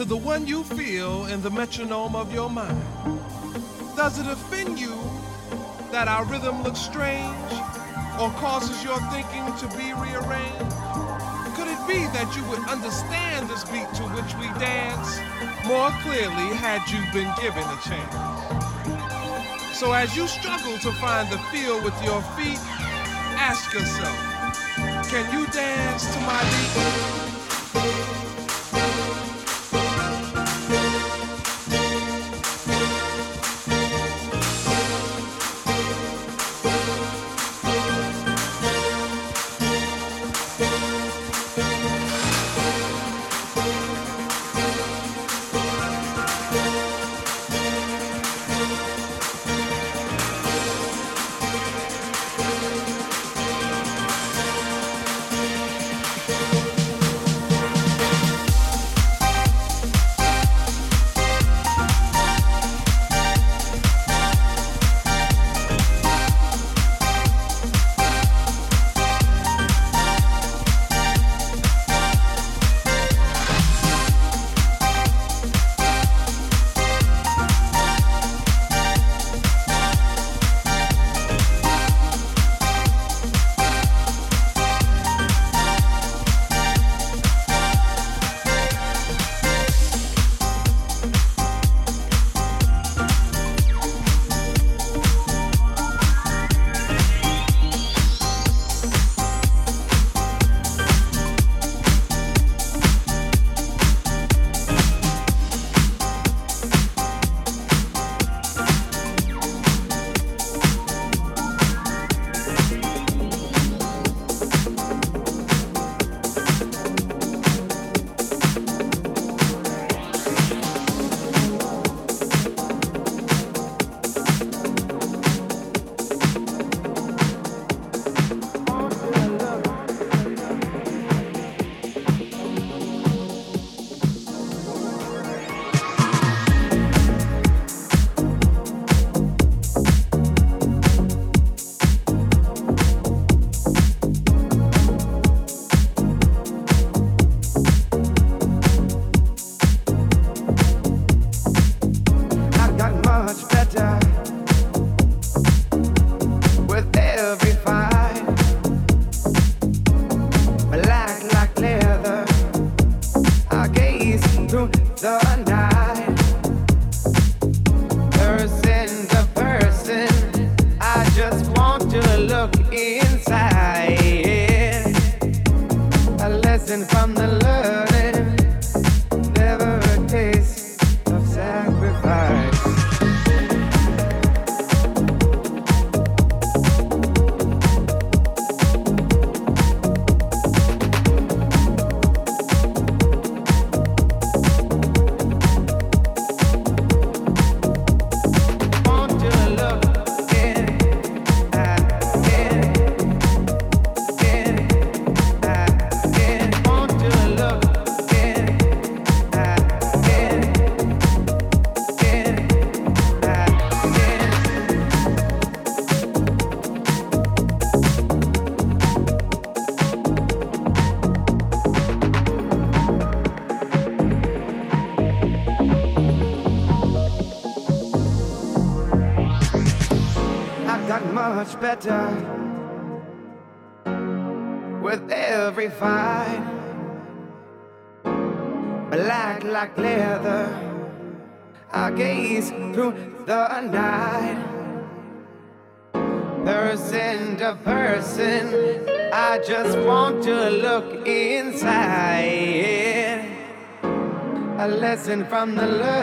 to the one you feel in the metronome of your mind? Does it offend you that our rhythm looks strange or causes your thinking to be rearranged? Could it be that you would understand this beat to which we dance more clearly had you been given a chance? So as you struggle to find the feel with your feet, ask yourself, can you dance to my beat? From the learning,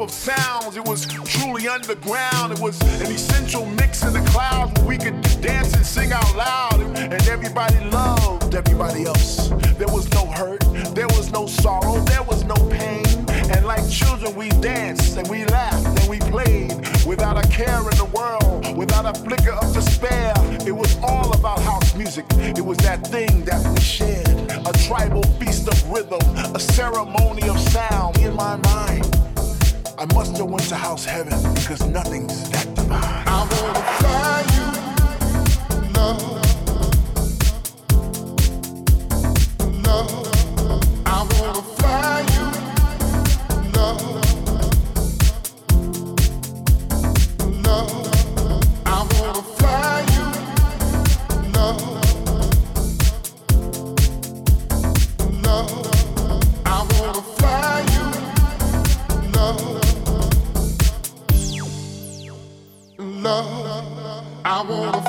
of sounds. It was truly underground. I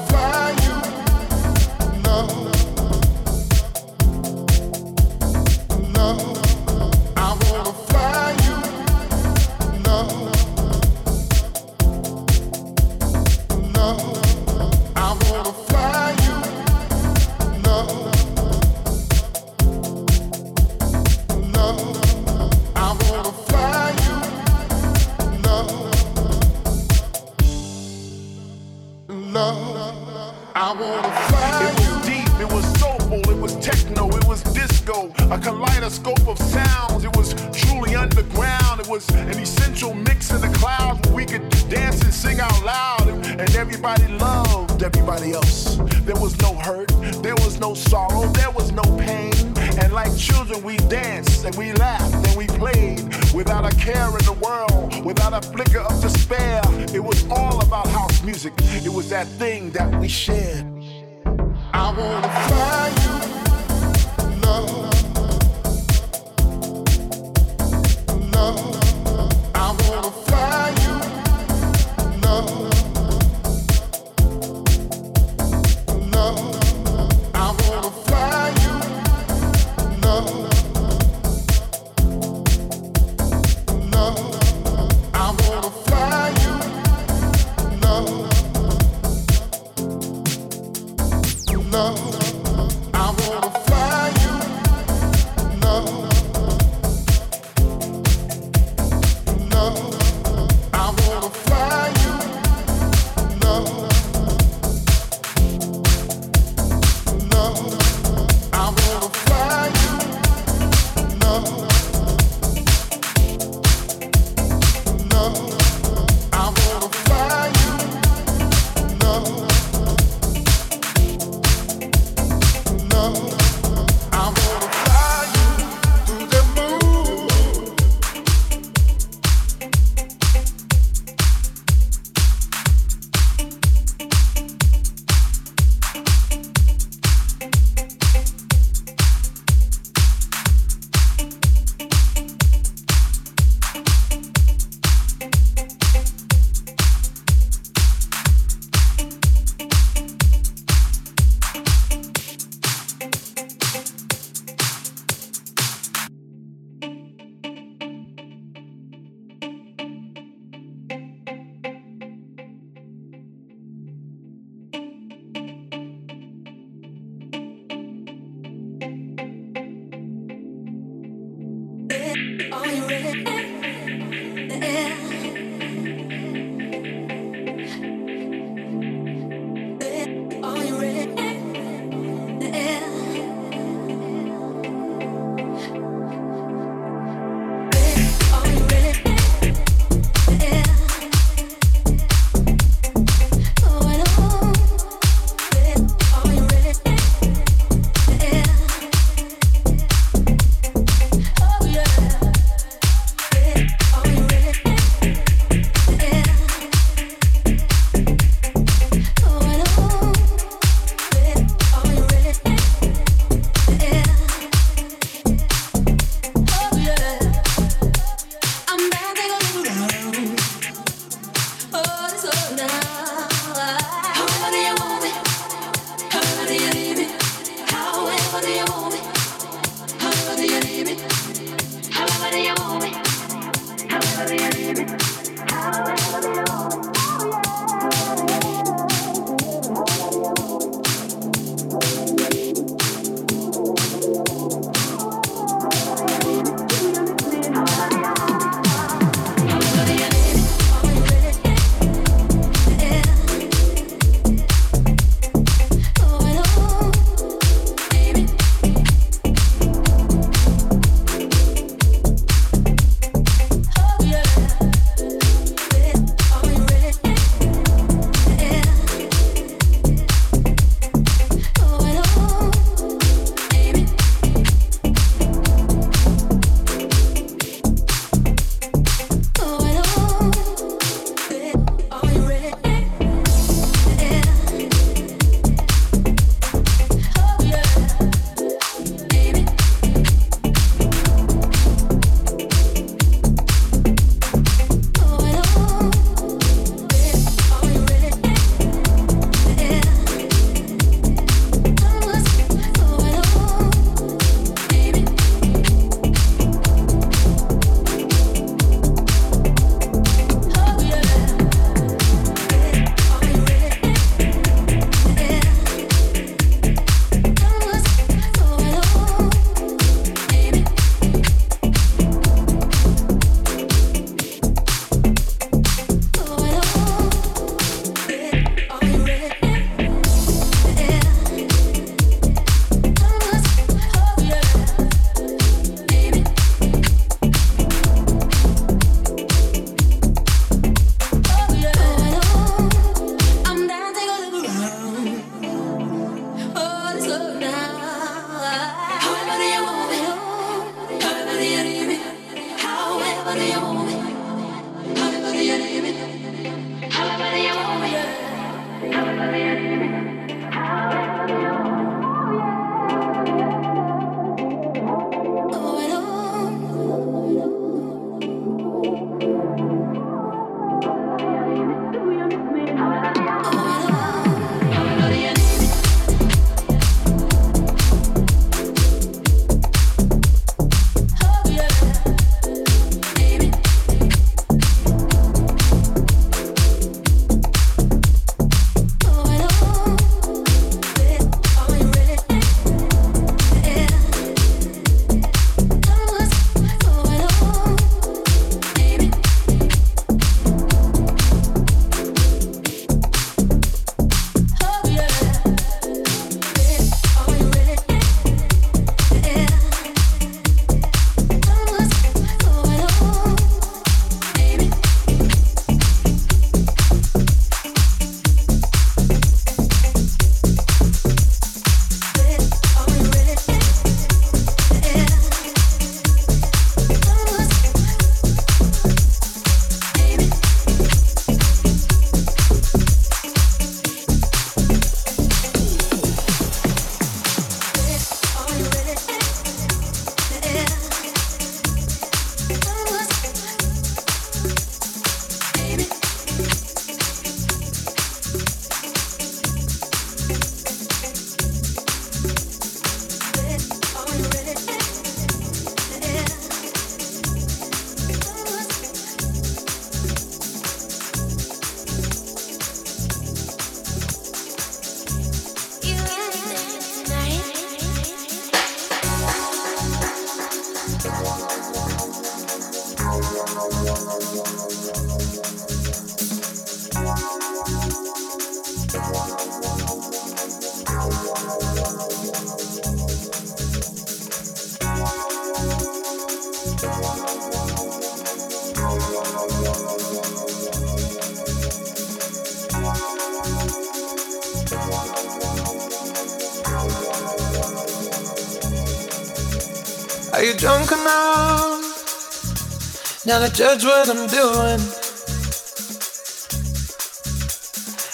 Now to judge what I'm doing.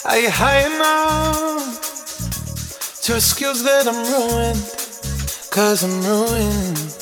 Are you high enough to excuse that I'm ruined? Cause I'm ruined.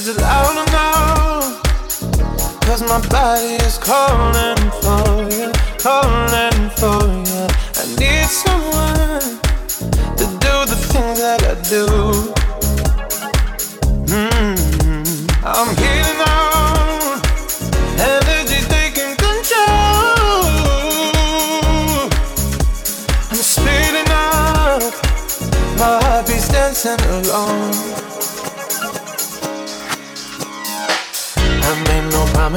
Is it loud or no? Cause my body is calling for you, calling for you. I need someone to do the things that I do.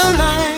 Tonight. You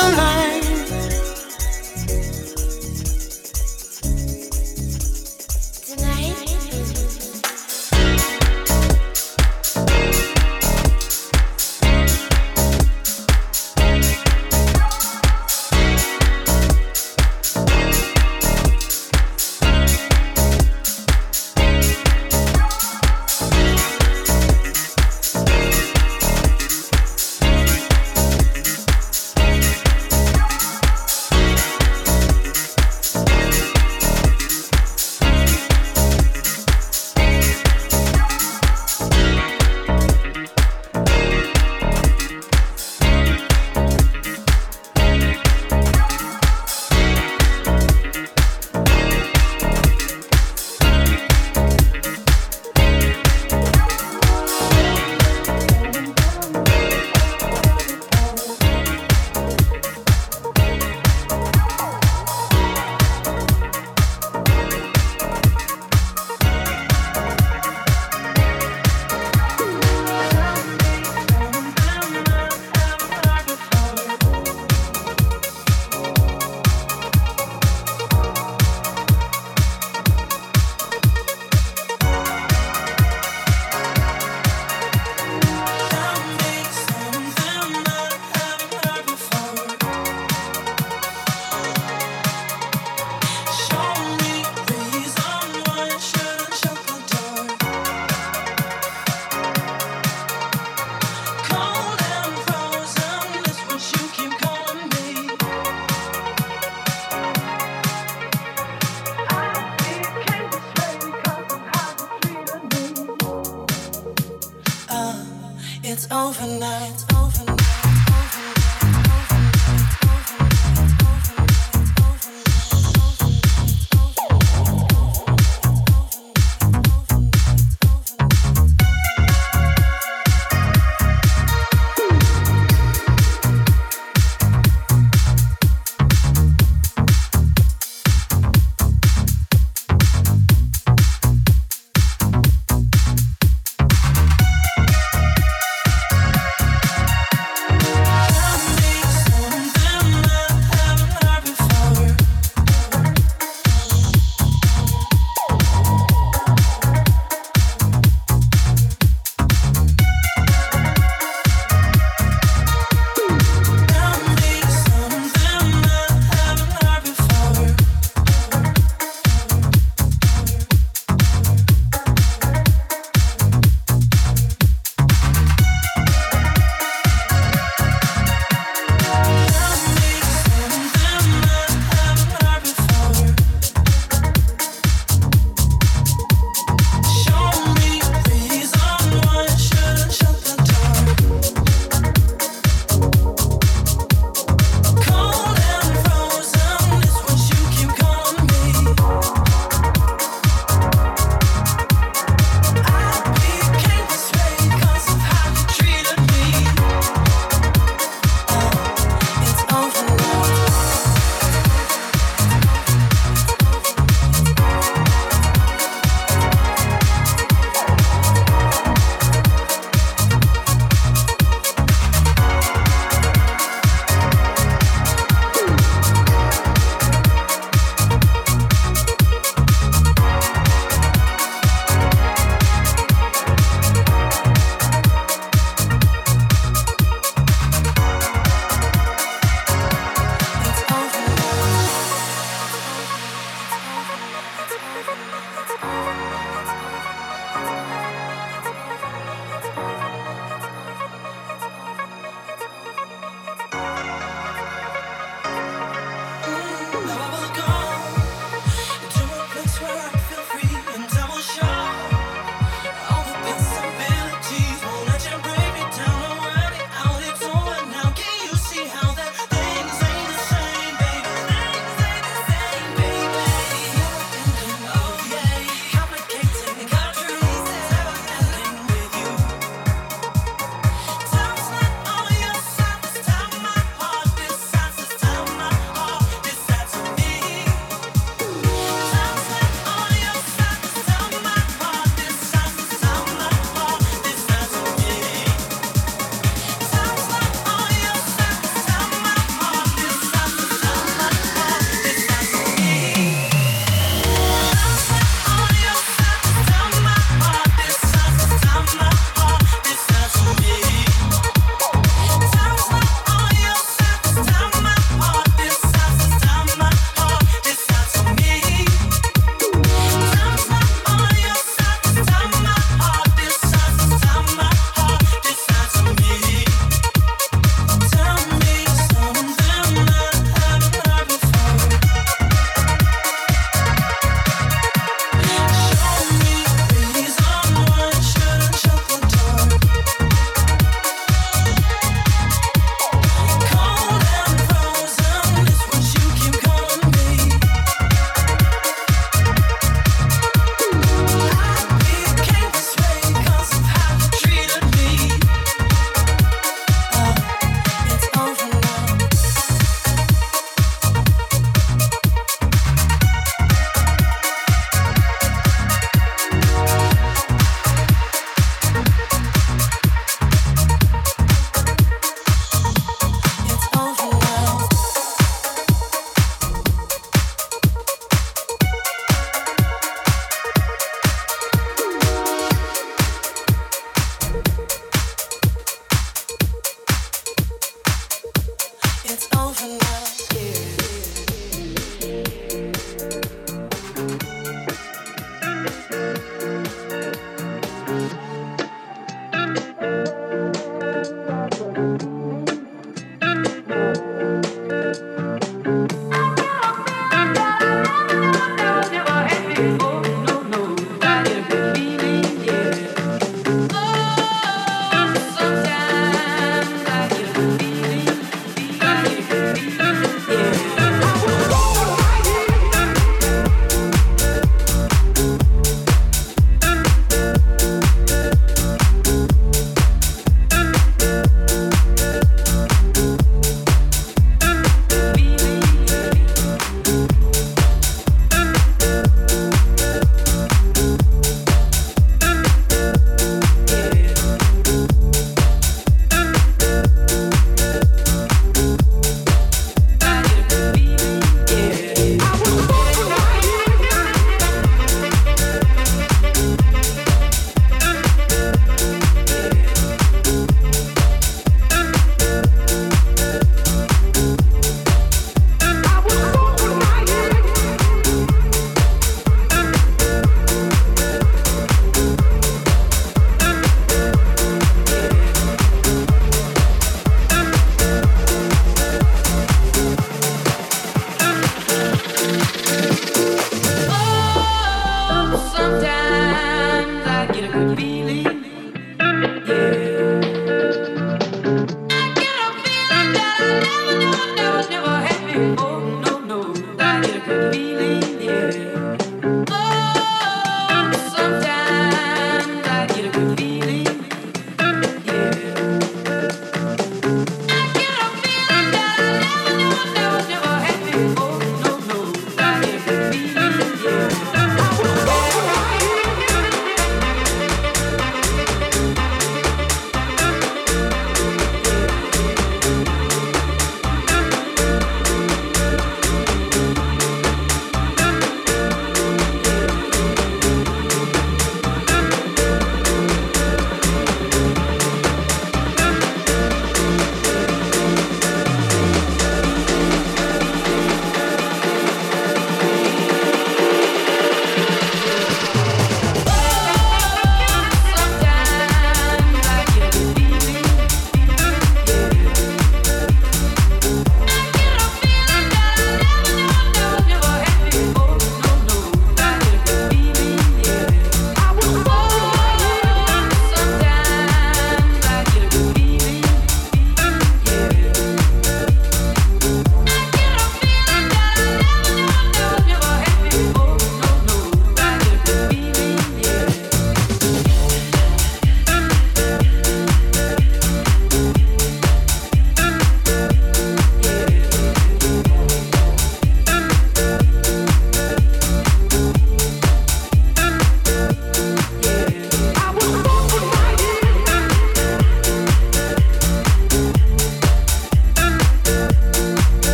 Tonight. Tonight. Overnight.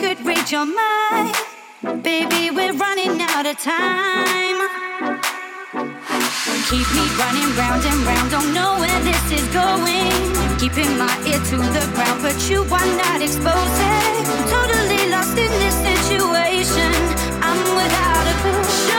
could read your mind. Baby, we're running out of time. Keep me running round and round, don't know where this is going. Keeping my ear to the ground, but you are not exposing. Totally lost in this situation, I'm without a clue.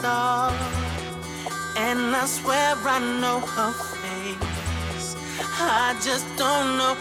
star. And I swear I know her face. I just don't know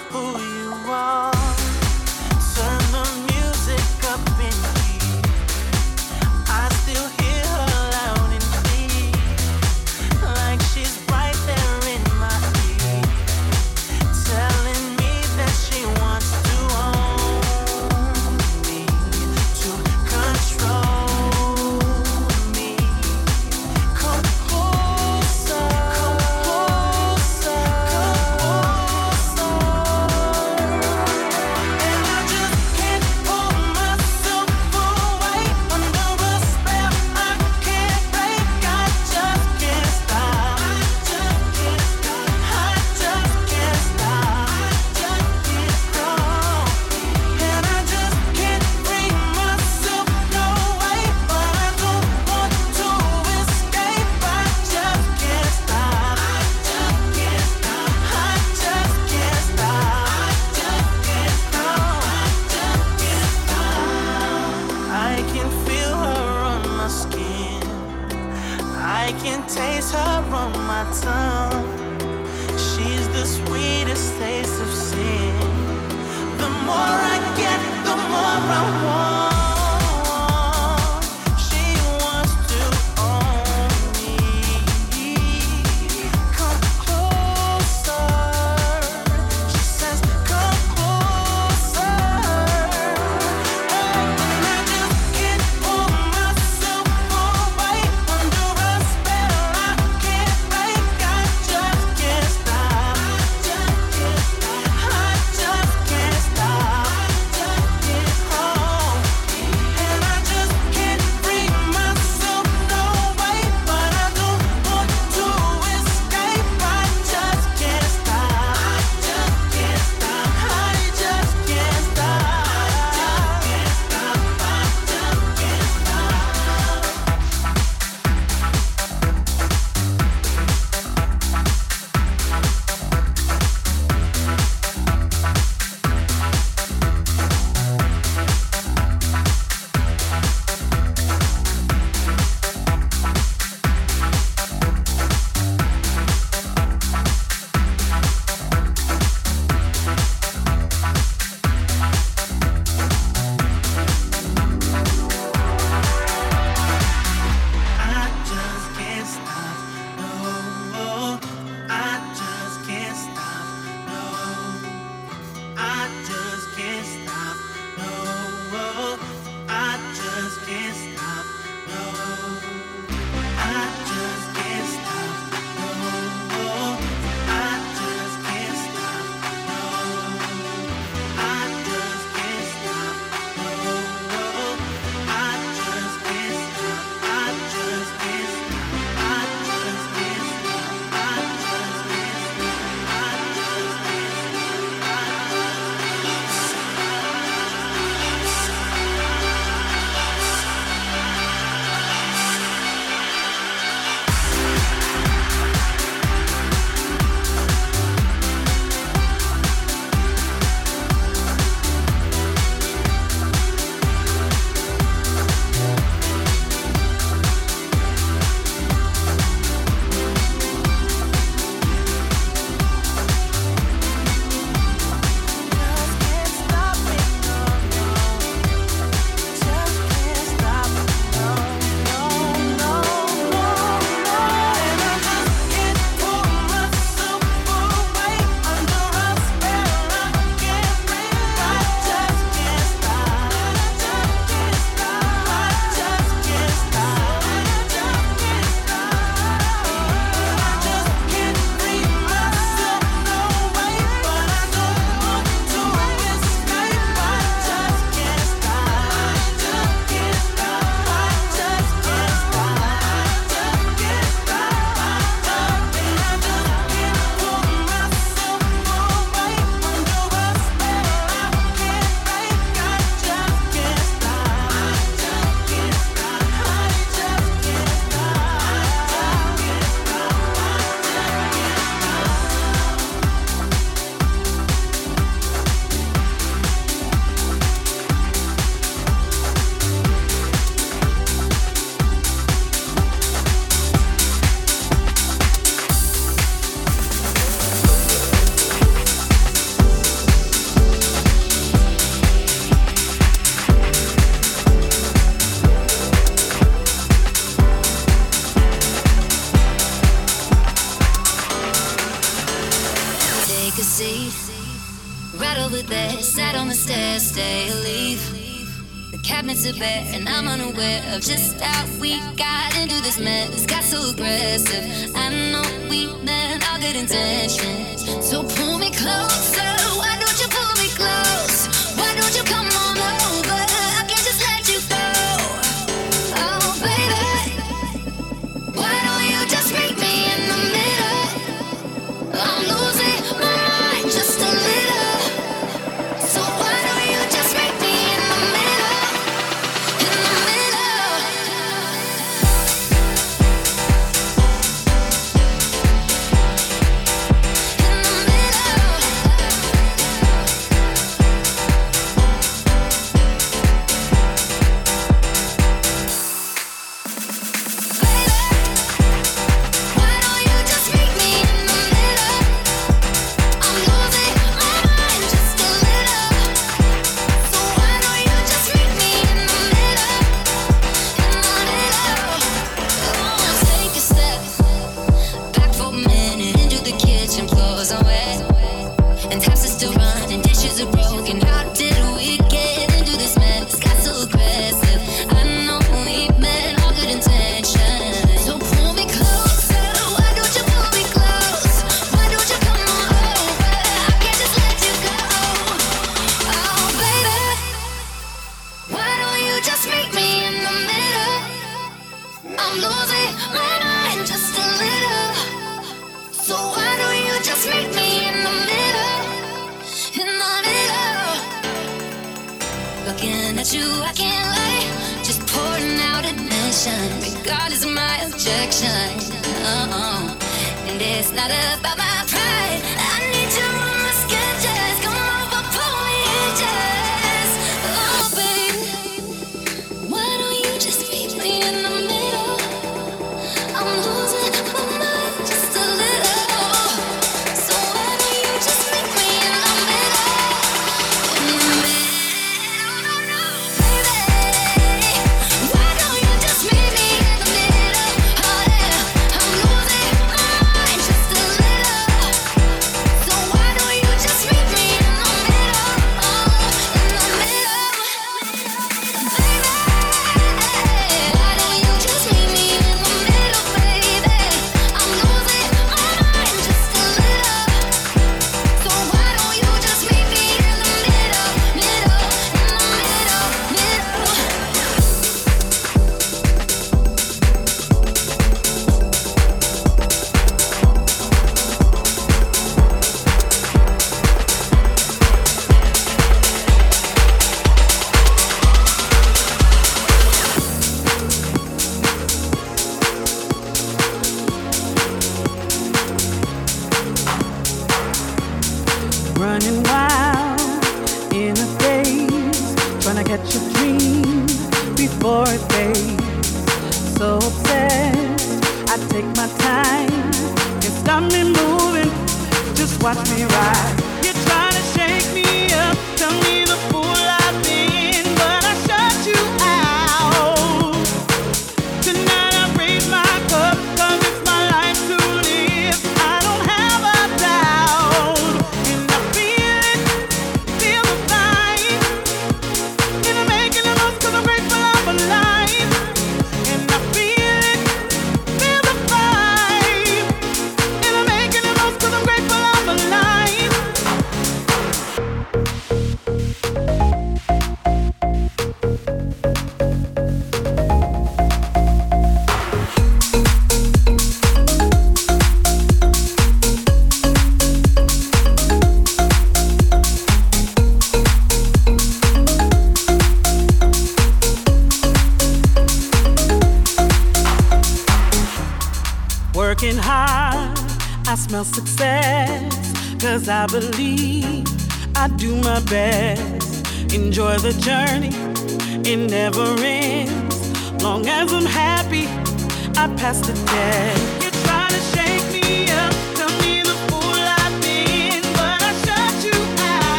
Floors